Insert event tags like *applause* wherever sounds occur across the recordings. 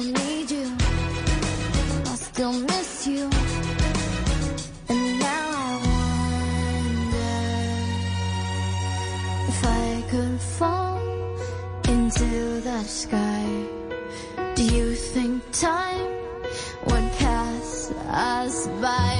still need you. I still miss you. And now I wonder if I could fall into the sky. Do you think time would pass us by?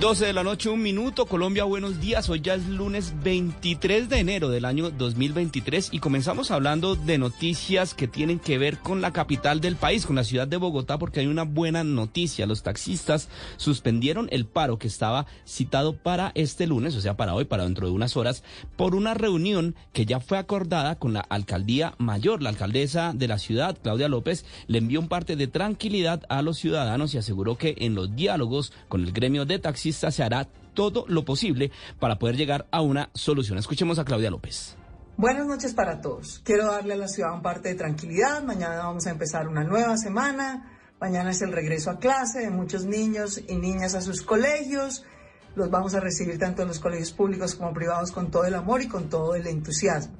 12 de la noche, un minuto. Colombia, buenos días. Hoy ya es lunes 23 de enero del año 2023 y comenzamos hablando de noticias que tienen que ver con la capital del país, con la ciudad de Bogotá, porque hay una buena noticia. Los taxistas suspendieron el paro que estaba citado para este lunes, o sea, para hoy, para dentro de unas horas, por una reunión que ya fue acordada con la alcaldía mayor. La alcaldesa de la ciudad, Claudia López, le envió un parte de tranquilidad a los ciudadanos y aseguró que en los diálogos con el gremio de taxistas se hará todo lo posible para poder llegar a una solución. Escuchemos a Claudia López. Buenas noches para todos. Quiero darle a la ciudad un parte de tranquilidad. Mañana vamos a empezar una nueva semana. Mañana es el regreso a clase de muchos niños y niñas a sus colegios. Los vamos a recibir tanto en los colegios públicos como privados con todo el amor y con todo el entusiasmo.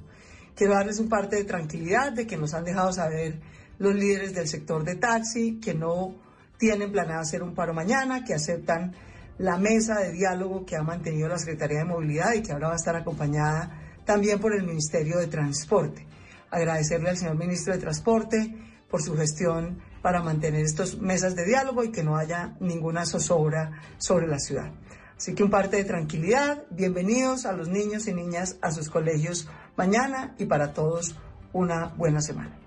Quiero darles un parte de tranquilidad de que nos han dejado saber los líderes del sector de taxi que no tienen planeado hacer un paro mañana, que aceptan la mesa de diálogo que ha mantenido la Secretaría de Movilidad y que ahora va a estar acompañada también por el Ministerio de Transporte. Agradecerle al señor Ministro de Transporte por su gestión para mantener estas mesas de diálogo y que no haya ninguna zozobra sobre la ciudad. Así que un parte de tranquilidad, bienvenidos a los niños y niñas a sus colegios mañana y para todos una buena semana.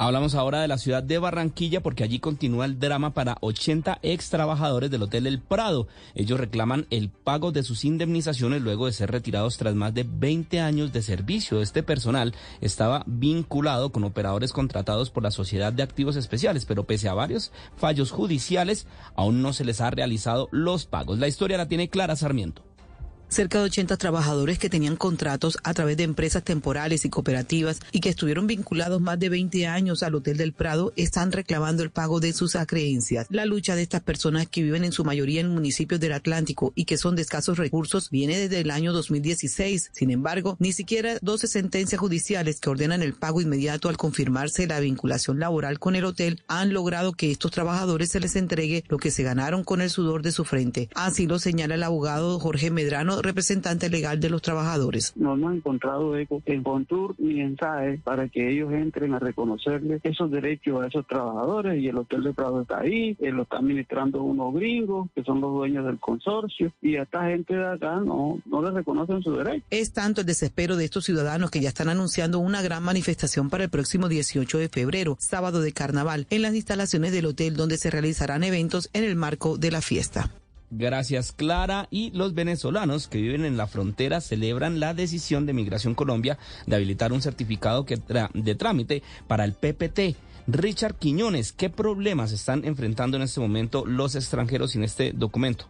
Hablamos ahora de la ciudad de Barranquilla porque allí continúa el drama para 80 ex trabajadores del Hotel El Prado. Ellos reclaman el pago de sus indemnizaciones luego de ser retirados tras más de 20 años de servicio. Este personal estaba vinculado con operadores contratados por la Sociedad de Activos Especiales, pero pese a varios fallos judiciales, aún no se les ha realizado los pagos. La historia la tiene Clara Sarmiento. Cerca de 80 trabajadores que tenían contratos a través de empresas temporales y cooperativas y que estuvieron vinculados más de 20 años al Hotel del Prado están reclamando el pago de sus acreencias. La lucha de estas personas que viven en su mayoría en municipios del Atlántico y que son de escasos recursos viene desde el año 2016. Sin embargo, ni siquiera 12 sentencias judiciales que ordenan el pago inmediato al confirmarse la vinculación laboral con el hotel han logrado que estos trabajadores se les entregue lo que se ganaron con el sudor de su frente. Así lo señala el abogado Jorge Medrano representante legal de los trabajadores. No hemos encontrado eco en Contour ni en SAE para que ellos entren a reconocerle esos derechos a esos trabajadores y el Hotel de Prado está ahí, él lo está administrando unos gringos que son los dueños del consorcio y a esta gente de acá no, no le reconocen su derecho. Es tanto el desespero de estos ciudadanos que ya están anunciando una gran manifestación para el próximo 18 de febrero, sábado de carnaval, en las instalaciones del hotel donde se realizarán eventos en el marco de la fiesta. Gracias, Clara. Y los venezolanos que viven en la frontera celebran la decisión de Migración Colombia de habilitar un certificado que tra- de trámite para el PPT. Richard Quiñones, ¿qué problemas están enfrentando en este momento los extranjeros sin este documento?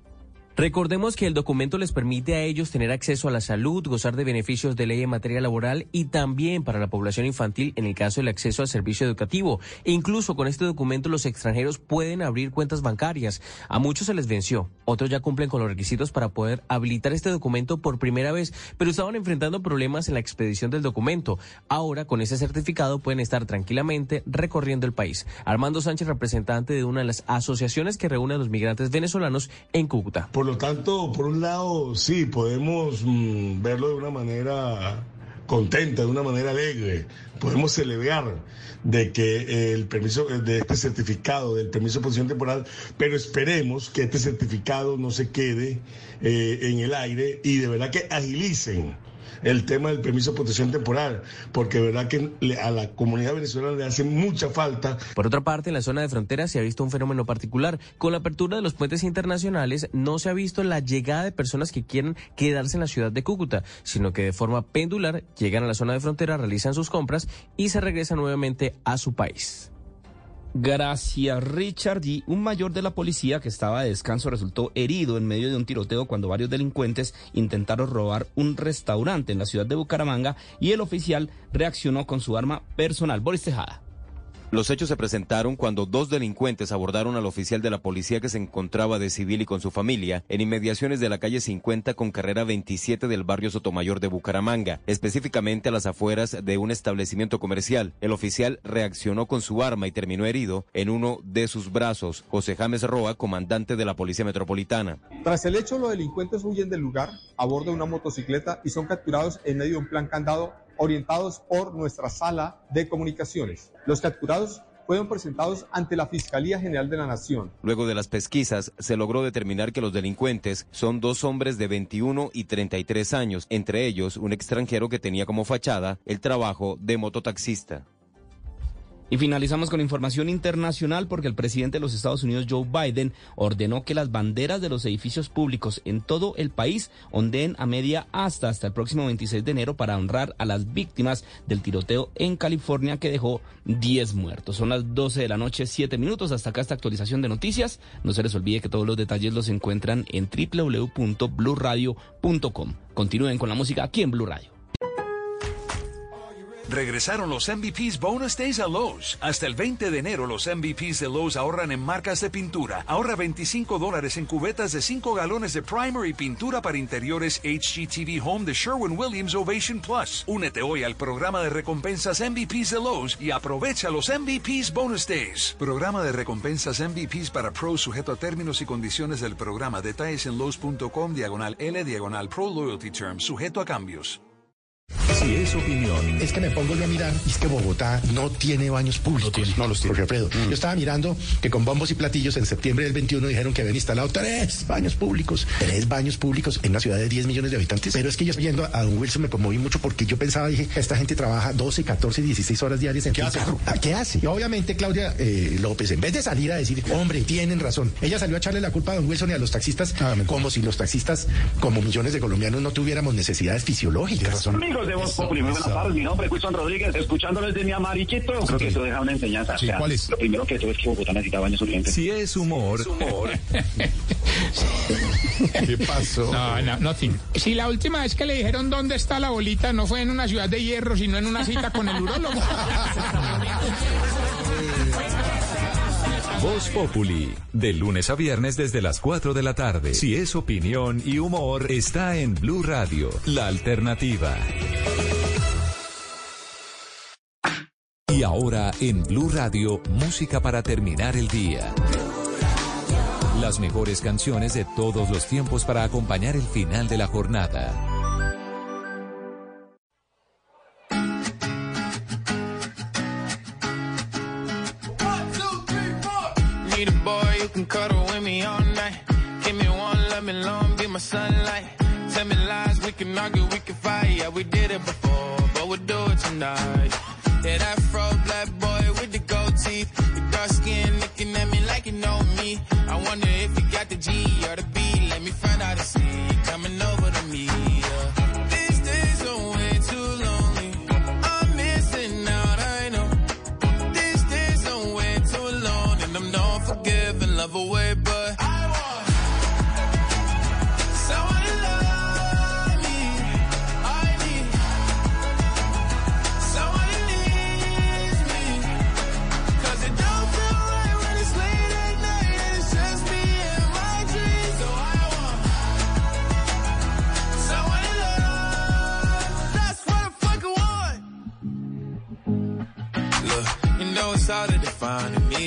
Recordemos que el documento les permite a ellos tener acceso a la salud, gozar de beneficios de ley en materia laboral y también para la población infantil en el caso del acceso al servicio educativo. E incluso con este documento los extranjeros pueden abrir cuentas bancarias. A muchos se les venció, otros ya cumplen con los requisitos para poder habilitar este documento por primera vez, pero estaban enfrentando problemas en la expedición del documento. Ahora con ese certificado pueden estar tranquilamente recorriendo el país. Armando Sánchez, representante de una de las asociaciones que reúne a los migrantes venezolanos en Cúcuta. Lo tanto, por un lado, sí, podemos mm, verlo de una manera contenta, de una manera alegre. Podemos celebrar de que el permiso, de este certificado, del permiso de posición temporal, pero esperemos que este certificado no se quede eh, en el aire y de verdad que agilicen el tema del permiso de protección temporal, porque verdad que a la comunidad venezolana le hace mucha falta. Por otra parte, en la zona de frontera se ha visto un fenómeno particular. Con la apertura de los puentes internacionales no se ha visto la llegada de personas que quieren quedarse en la ciudad de Cúcuta, sino que de forma pendular llegan a la zona de frontera, realizan sus compras y se regresan nuevamente a su país. Gracias, Richard. Un mayor de la policía que estaba de descanso resultó herido en medio de un tiroteo cuando varios delincuentes intentaron robar un restaurante en la ciudad de Bucaramanga y el oficial reaccionó con su arma personal. Boris Tejada. Los hechos se presentaron cuando dos delincuentes abordaron al oficial de la policía que se encontraba de civil y con su familia en inmediaciones de la calle 50 con carrera 27 del barrio Sotomayor de Bucaramanga, específicamente a las afueras de un establecimiento comercial. El oficial reaccionó con su arma y terminó herido en uno de sus brazos. José James Roa, comandante de la Policía Metropolitana. Tras el hecho, los delincuentes huyen del lugar a bordo de una motocicleta y son capturados en medio de un plan candado orientados por nuestra sala de comunicaciones. Los capturados fueron presentados ante la Fiscalía General de la Nación. Luego de las pesquisas, se logró determinar que los delincuentes son dos hombres de 21 y 33 años, entre ellos un extranjero que tenía como fachada el trabajo de mototaxista. Y finalizamos con información internacional porque el presidente de los Estados Unidos, Joe Biden, ordenó que las banderas de los edificios públicos en todo el país ondeen a media hasta hasta el próximo 26 de enero para honrar a las víctimas del tiroteo en California que dejó 10 muertos. Son las 12 de la noche, 7 minutos. Hasta acá esta actualización de noticias. No se les olvide que todos los detalles los encuentran en www.bluradio.com. Continúen con la música aquí en Blue Radio. Regresaron los MVPs Bonus Days a Lowe's. Hasta el 20 de enero los MVPs de Lowe's ahorran en marcas de pintura. Ahorra 25 dólares en cubetas de 5 galones de primer y pintura para interiores HGTV Home de Sherwin-Williams Ovation Plus. Únete hoy al programa de recompensas MVPs de Lowe's y aprovecha los MVPs Bonus Days. Programa de recompensas MVPs para pros sujeto a términos y condiciones del programa. Detalles en Lowe's.com diagonal L diagonal Pro Loyalty Terms sujeto a cambios. Si es opinión. Es que me pongo yo a mirar y es que Bogotá no tiene baños públicos. No, los tiene. Jorge Alfredo. Yo estaba mirando que con bombos y platillos en septiembre del 21 dijeron que habían instalado tres baños públicos. Tres baños públicos en una ciudad de 10 millones de habitantes. Pero es que yo yendo a Don Wilson me conmoví mucho porque yo pensaba, dije, esta gente trabaja 12, 14, 16 horas diarias en ¿Qué hace? ¿Qué hace? Y obviamente Claudia eh, López, en vez de salir a decir, hombre, tienen razón, ella salió a echarle la culpa a Don Wilson y a los taxistas como si los taxistas, como millones de colombianos, no tuviéramos necesidades fisiológicas. Amigos de Voz Populi, muy buenas tardes. Mi nombre es Wilson Rodríguez, escuchándoles de mi amariquito. Creo que esto deja una enseñanza. Sí, O sea, ¿cuál es? Lo primero que todo es que Bogotá necesita baños urgentes. Si es humor, *laughs* ¿Qué pasó? No, no, nothing. Si la última vez que le dijeron dónde está la bolita no fue en una ciudad de hierro, sino en una cita con el urólogo. *laughs* Voz Populi, de lunes a viernes desde las 4 de la tarde. Si es opinión y humor, está en Blue Radio, la alternativa. Y ahora en Blue Radio, música para terminar el día. Las mejores canciones de todos los tiempos para acompañar el final de la jornada. We did it before, but we'll do it tonight. Yeah, that fro black boy with the gold teeth. Your dark skin looking at me like you know me. I wonder if you got the G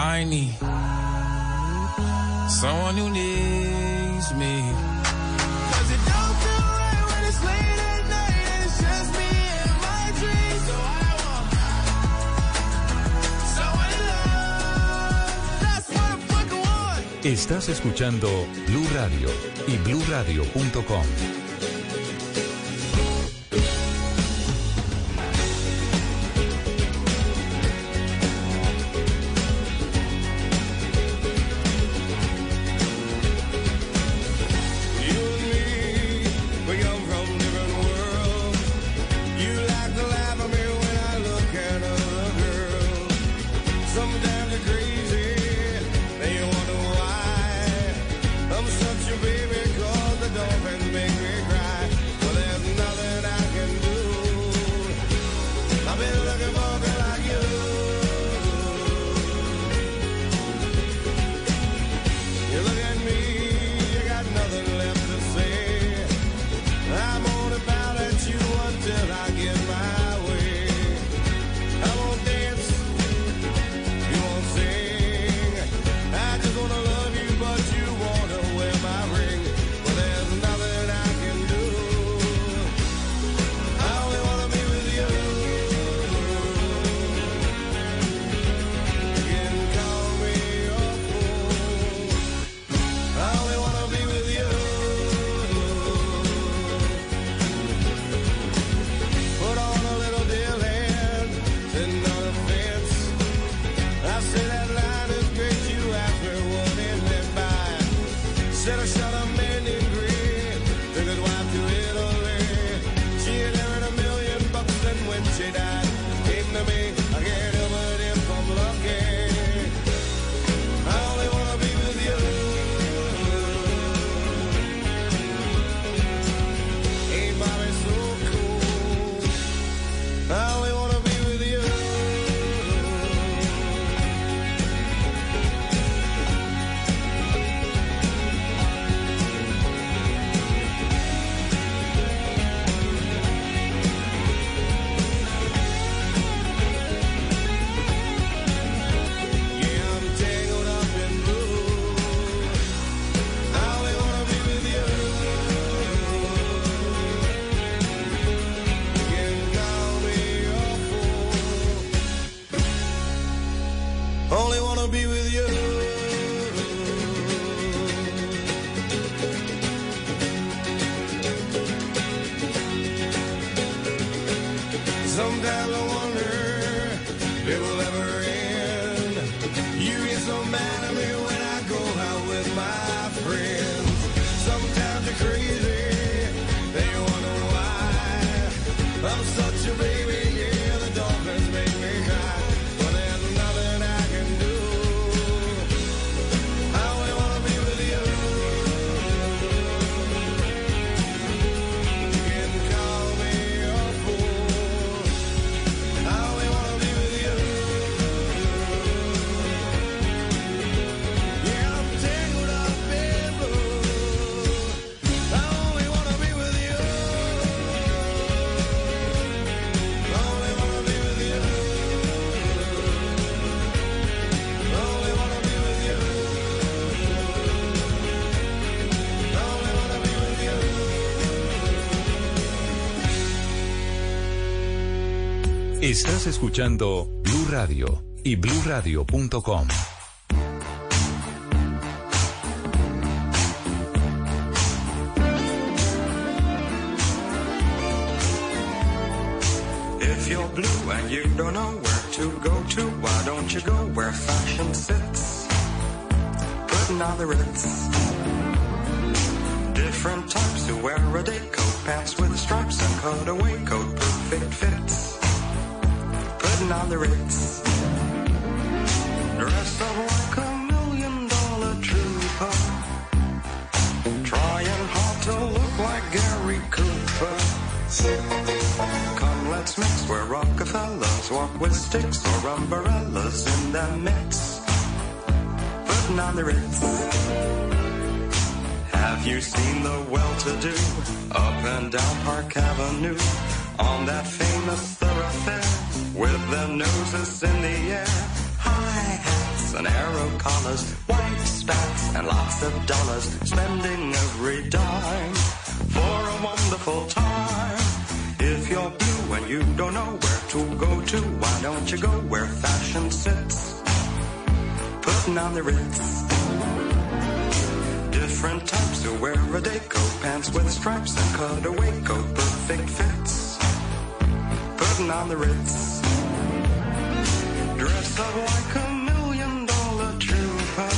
I need someone who needs me. Cause it don't feel right when it's late at night and it's just me and my dreams. So I want someone to love. That's what I fucking want. Estás escuchando Blue Radio y bluradio.com. Estás escuchando Blue Radio y bluradio.com. If you're blue and you don't know where to go to, why don't you go where fashion sits? Putting on the ritz. Different types who wear a day coat, pants with stripes and cutaway coat, perfect fits Putting on the ritz. Dressed up like a million dollar trooper. Trying hard to look like Gary Cooper. Come, let's mix where Rockefellers walk with sticks or umbrellas in the mix. Putting on the ritz. Have you seen the well-to-do up and down Park Avenue on that famous thoroughfare with their noses in the air? High hats and arrow collars, white spats and lots of dollars, spending every dime for a wonderful time. If you're blue and you don't know where to go to, why don't you go where fashion sits? Putting on the ritz. Different types who wear a day coat, pants with stripes and cutaway coat, perfect fits. Putting on the ritz. Dress up like a million dollar trooper.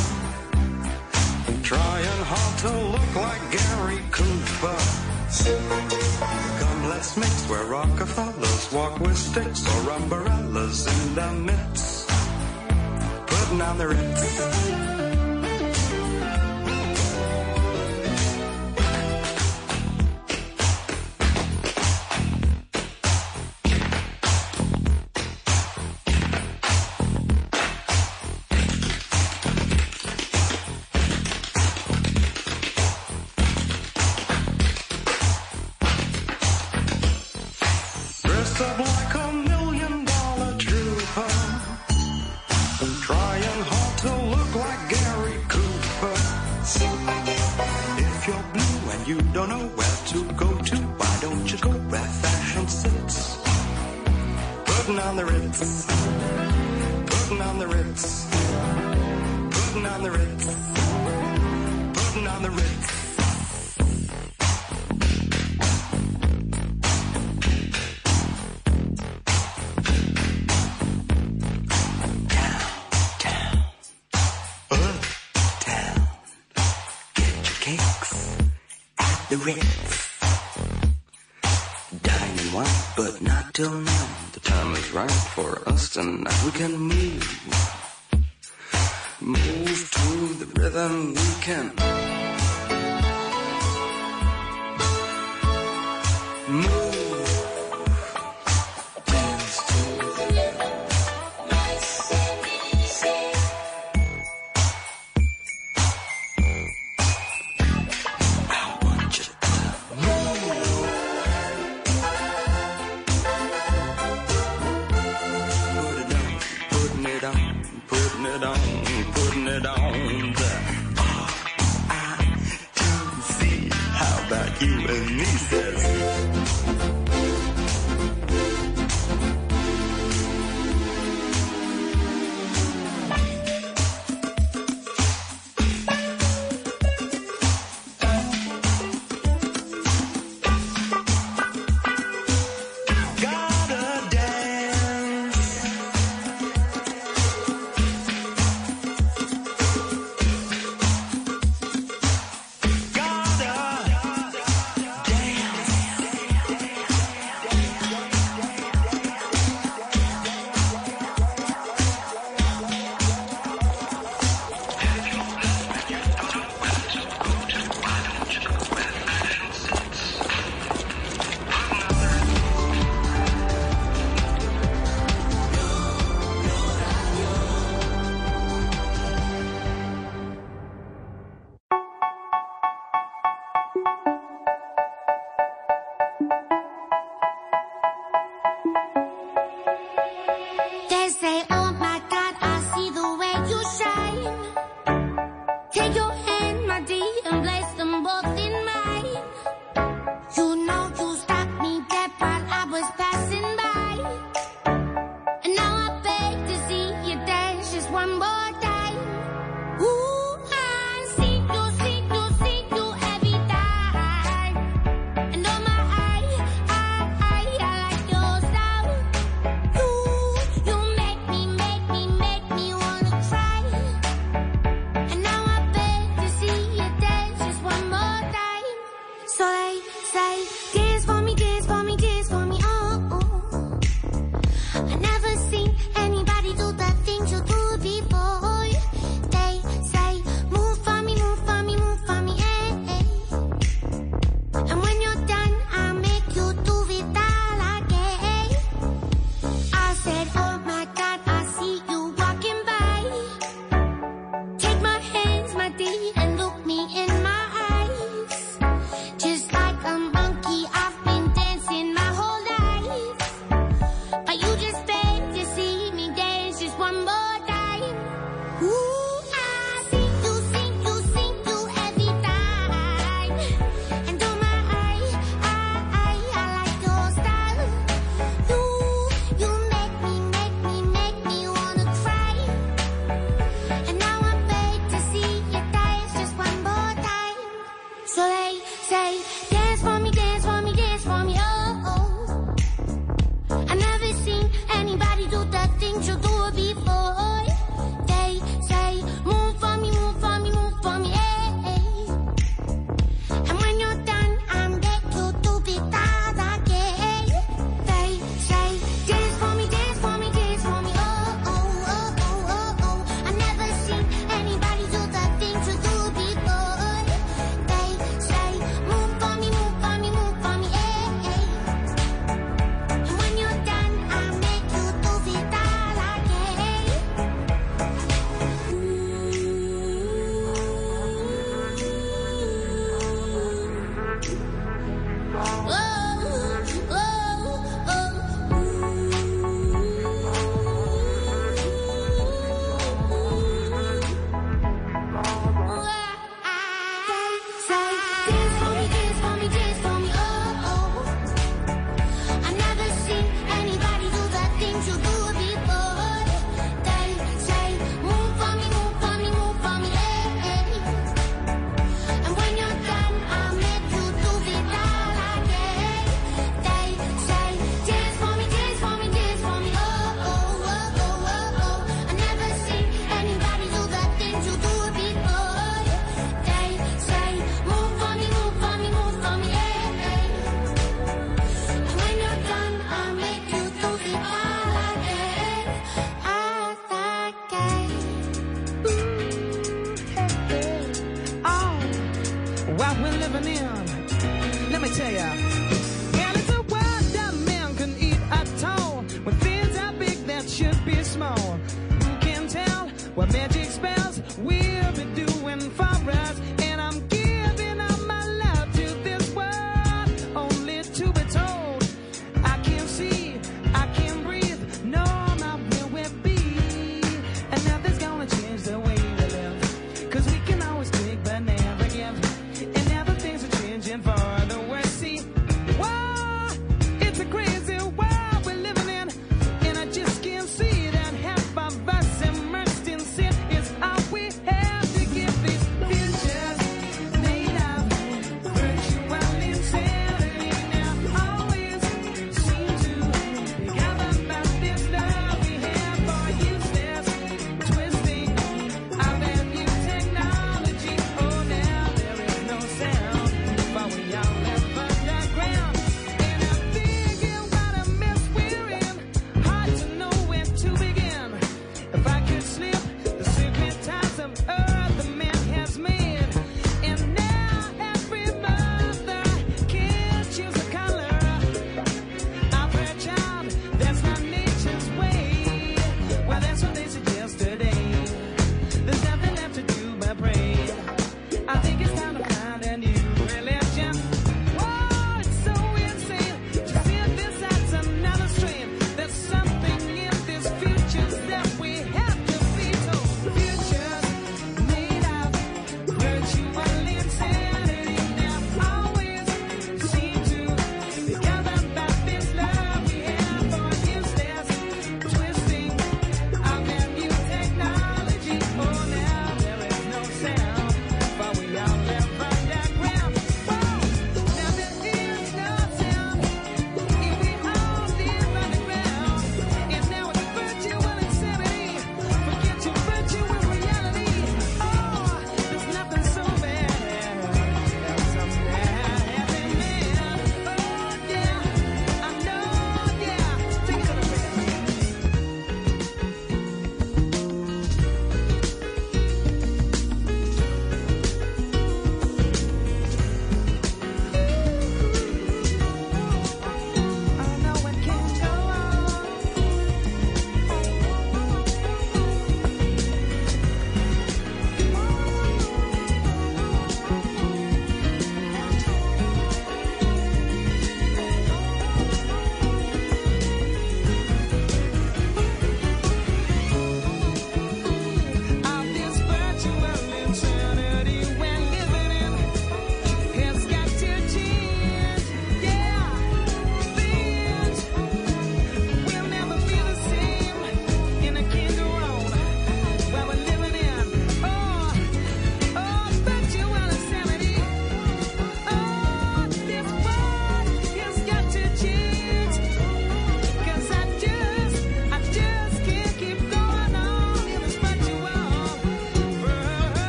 Trying hard to look like Gary Cooper. Mix where Rockefellers walk with sticks or umbrellas in their midst. Putting on the ritz. On the Ritz. Putting on the Ritz. Uptown. Get your kicks at the Ritz. Dining wine, but not till now. The time is right for us tonight. We can move. Rhythm we can.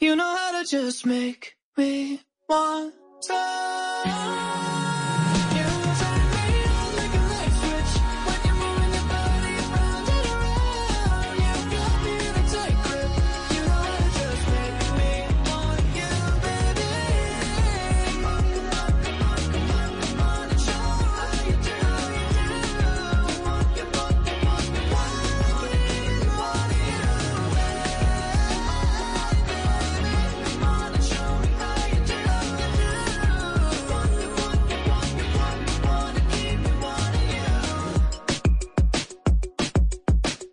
You know how to just make me want to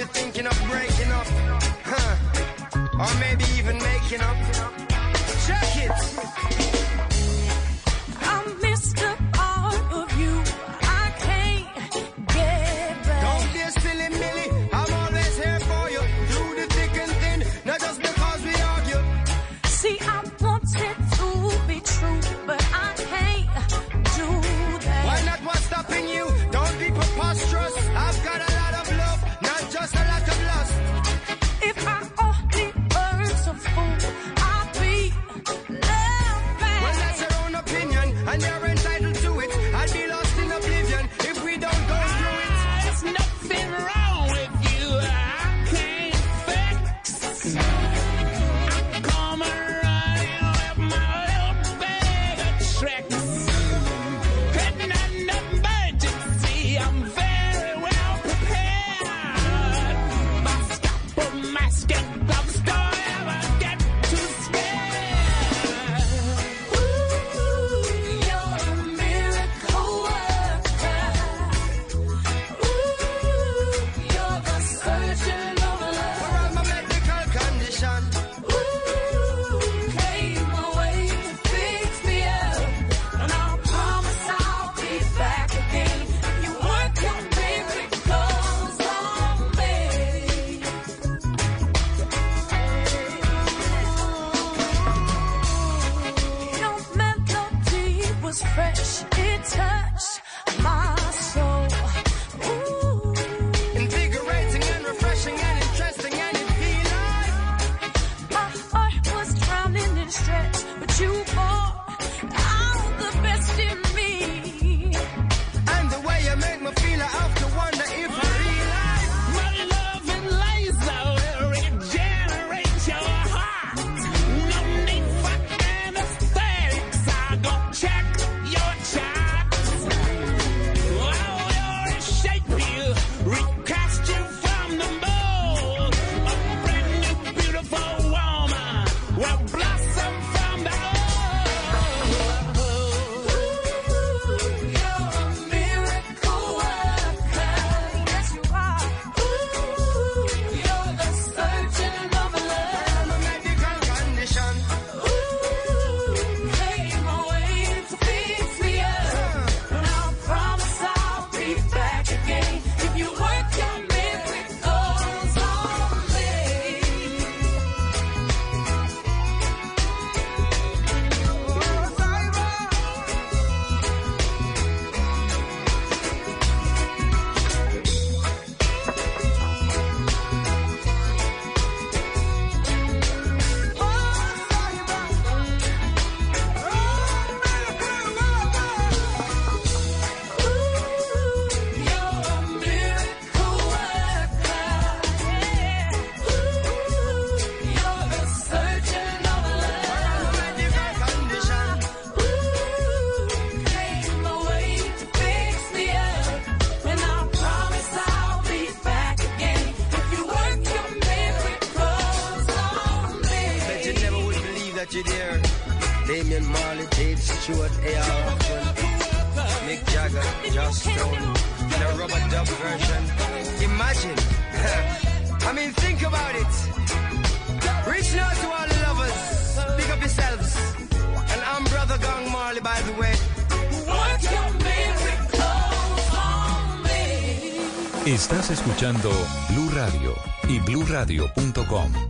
be thinking of breaking up, huh? Or maybe even making up. Check it! escuchando Blue Radio y bluradio.com.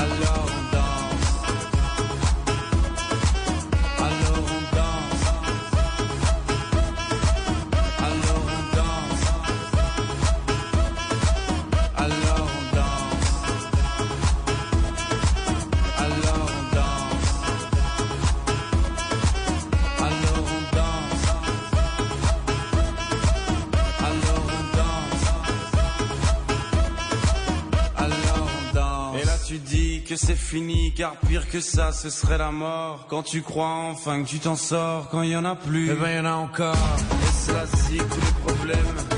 alone. c'est fini, car pire que ça, ce serait la mort. Quand tu crois enfin que tu t'en sors, quand il y en a plus, eh ben y en a encore. Et ça c'est tous les problèmes.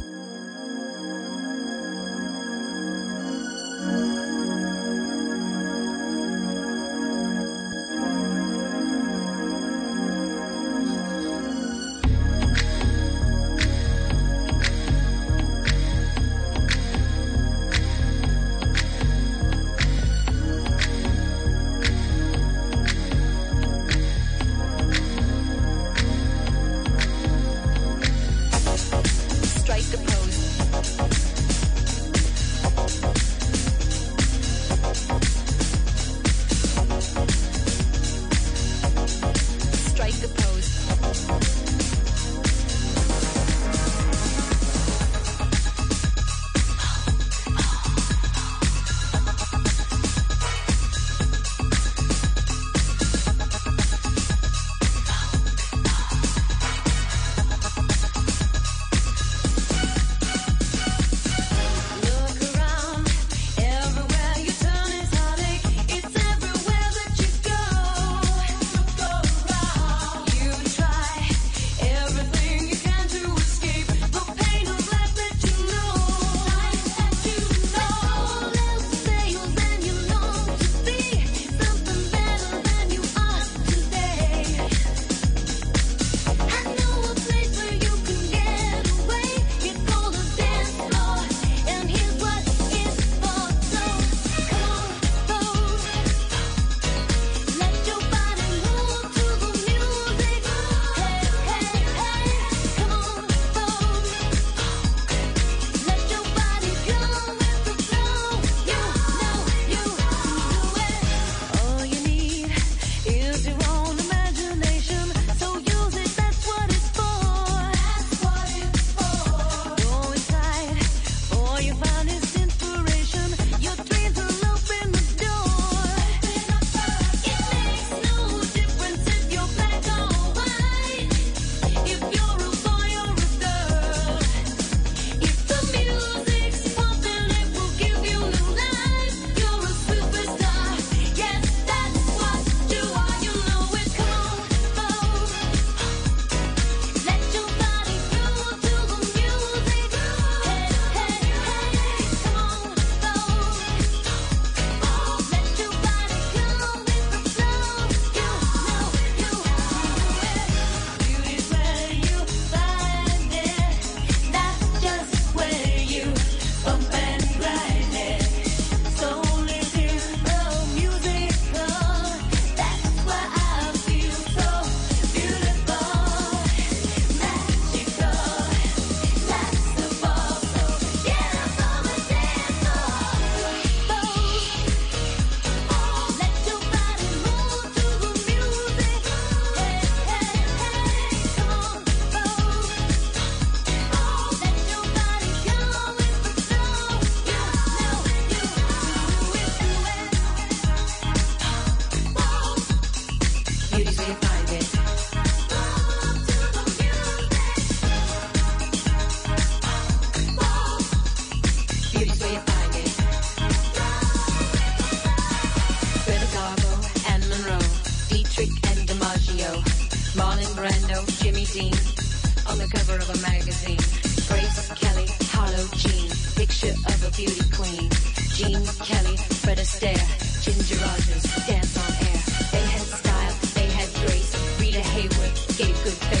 Marlon Brando, Jimmy Dean, on the cover of a magazine. Grace Kelly, Harlow Jean, picture of a beauty queen. Jean Kelly, Fred Astaire, Ginger Rogers, dance on air. They had style, they had grace. Rita Hayworth gave good face.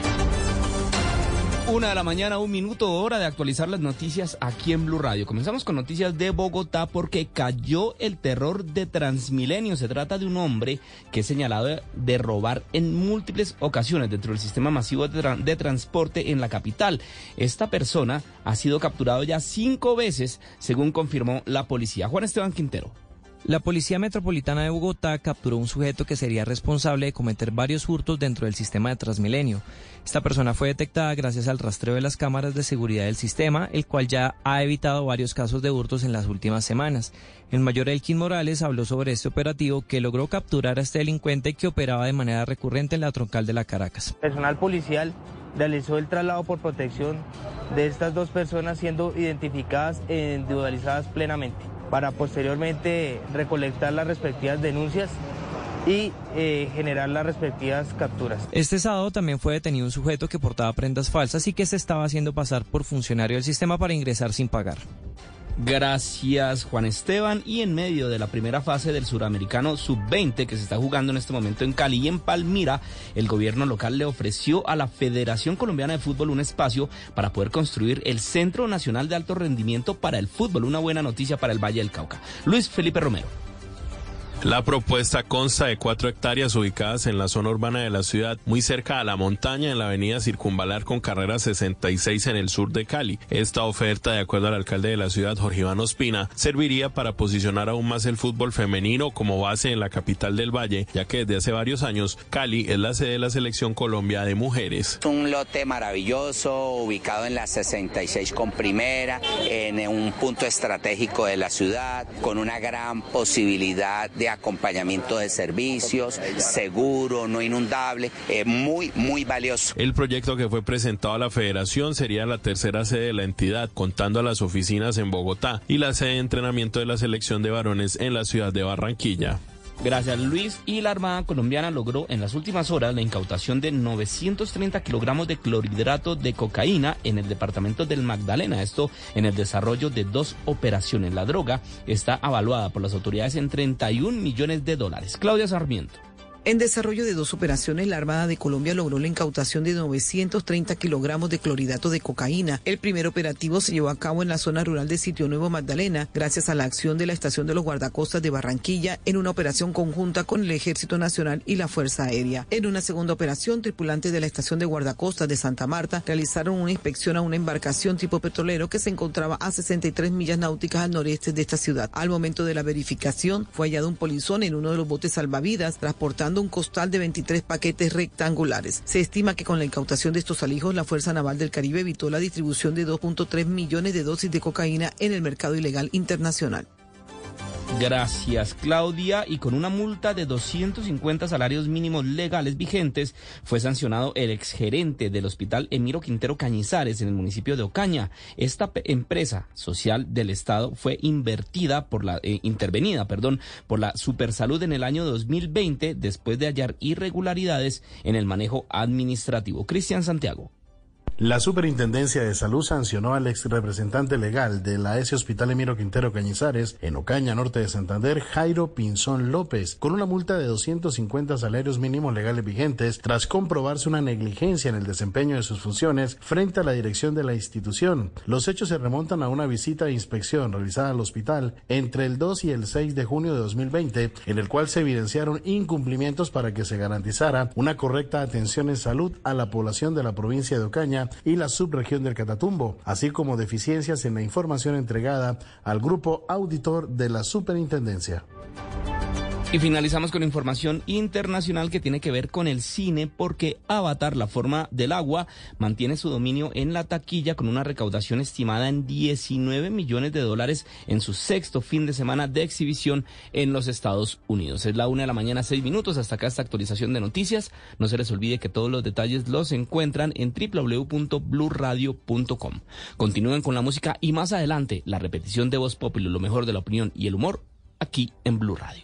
Una de la mañana, un minuto, hora de actualizar las noticias aquí en Blue Radio. Comenzamos con noticias de Bogotá porque cayó el terror de Transmilenio. Se trata de un hombre que es señalado de robar en múltiples ocasiones dentro del sistema masivo de, de transporte en la capital. Esta persona ha sido capturado ya cinco veces, según confirmó la policía. Juan Esteban Quintero. La Policía Metropolitana de Bogotá capturó un sujeto que sería responsable de cometer varios hurtos dentro del sistema de Transmilenio. Esta persona fue detectada gracias al rastreo de las cámaras de seguridad del sistema, el cual ya ha evitado varios casos de hurtos en las últimas semanas. El mayor Elkin Morales habló sobre este operativo que logró capturar a este delincuente que operaba de manera recurrente en la troncal de la Caracas. Personal policial realizó el traslado por protección de estas dos personas siendo identificadas e individualizadas plenamente para posteriormente recolectar las respectivas denuncias y eh, generar las respectivas capturas. Este sábado también fue detenido un sujeto que portaba prendas falsas y que se estaba haciendo pasar por funcionario del sistema para ingresar sin pagar. Gracias Juan Esteban y en medio de la primera fase del suramericano sub-20 que se está jugando en este momento en Cali y en Palmira, el gobierno local le ofreció a la Federación Colombiana de Fútbol un espacio para poder construir el Centro Nacional de Alto Rendimiento para el Fútbol, una buena noticia para el Valle del Cauca. Luis Felipe Romero. La propuesta consta de cuatro hectáreas ubicadas en la zona urbana de la ciudad, muy cerca a la montaña en la avenida Circunvalar con carrera 66 en el sur de Cali. Esta oferta, de acuerdo al alcalde de la ciudad, Jorge Iván Ospina, serviría para posicionar aún más el fútbol femenino como base en la capital del Valle, ya que desde hace varios años Cali es la sede de la selección Colombia de mujeres. Es un lote maravilloso, ubicado en la 66 con primera, en un punto estratégico de la ciudad, con una gran posibilidad de acompañamiento de servicios, seguro, no inundable, eh, muy, muy valioso. El proyecto que fue presentado a la federación sería la tercera sede de la entidad, contando a las oficinas en Bogotá y la sede de entrenamiento de la selección de varones en la ciudad de Barranquilla. Gracias Luis. Y la Armada colombiana logró en las últimas horas la incautación de 930 kilogramos de clorhidrato de cocaína en el departamento del Magdalena. Esto en el desarrollo de dos operaciones. La droga está avaluada por las autoridades en 31 millones de dólares. Claudia Sarmiento. En desarrollo de dos operaciones, la Armada de Colombia logró la incautación de 930 kilogramos de clorhidrato de cocaína. El primer operativo se llevó a cabo en la zona rural de Sitio Nuevo Magdalena, gracias a la acción de la Estación de los Guardacostas de Barranquilla en una operación conjunta con el Ejército Nacional y la Fuerza Aérea. En una segunda operación, tripulantes de la Estación de Guardacostas de Santa Marta realizaron una inspección a una embarcación tipo petrolero que se encontraba a 63 millas náuticas al noreste de esta ciudad. Al momento de la verificación, fue hallado un polizón en uno de los botes salvavidas, transportando un costal de 23 paquetes rectangulares. Se estima que con la incautación de estos alijos, la Fuerza Naval del Caribe evitó la distribución de 2.3 millones de dosis de cocaína en el mercado ilegal internacional. Gracias, Claudia. Y con una multa de 250 salarios mínimos legales vigentes, fue sancionado el exgerente del hospital Emiro Quintero Cañizares en el municipio de Ocaña. Esta empresa social del Estado fue invertida por la, eh, intervenida, perdón, por la Supersalud en el año 2020 después de hallar irregularidades en el manejo administrativo. Cristian Santiago. La Superintendencia de Salud sancionó al ex representante legal de la S Hospital Emiro Quintero Cañizares en Ocaña, norte de Santander, Jairo Pinzón López, con una multa de 250 salarios mínimos legales vigentes tras comprobarse una negligencia en el desempeño de sus funciones frente a la dirección de la institución. Los hechos se remontan a una visita de inspección realizada al hospital entre el 2 y el 6 de junio de 2020, en el cual se evidenciaron incumplimientos para que se garantizara una correcta atención en salud a la población de la provincia de Ocaña y la subregión del Catatumbo, así como deficiencias en la información entregada al grupo auditor de la superintendencia. Y finalizamos con información internacional que tiene que ver con el cine porque Avatar, la forma del agua, mantiene su dominio en la taquilla con una recaudación estimada en 19 millones de dólares en su sexto fin de semana de exhibición en los Estados Unidos. Es la una de la mañana, seis minutos. Hasta acá esta actualización de noticias. No se les olvide que todos los detalles los encuentran en www.bluradio.com. Continúen con la música y más adelante la repetición de Voz Populi, lo mejor de la opinión y el humor aquí en Blue Radio.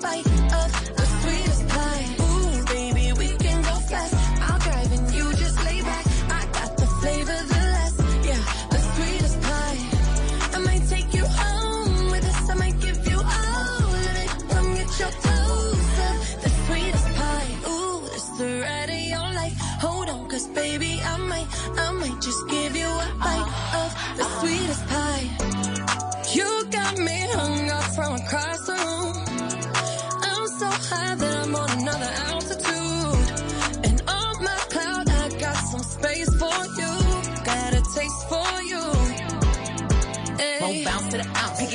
Bye.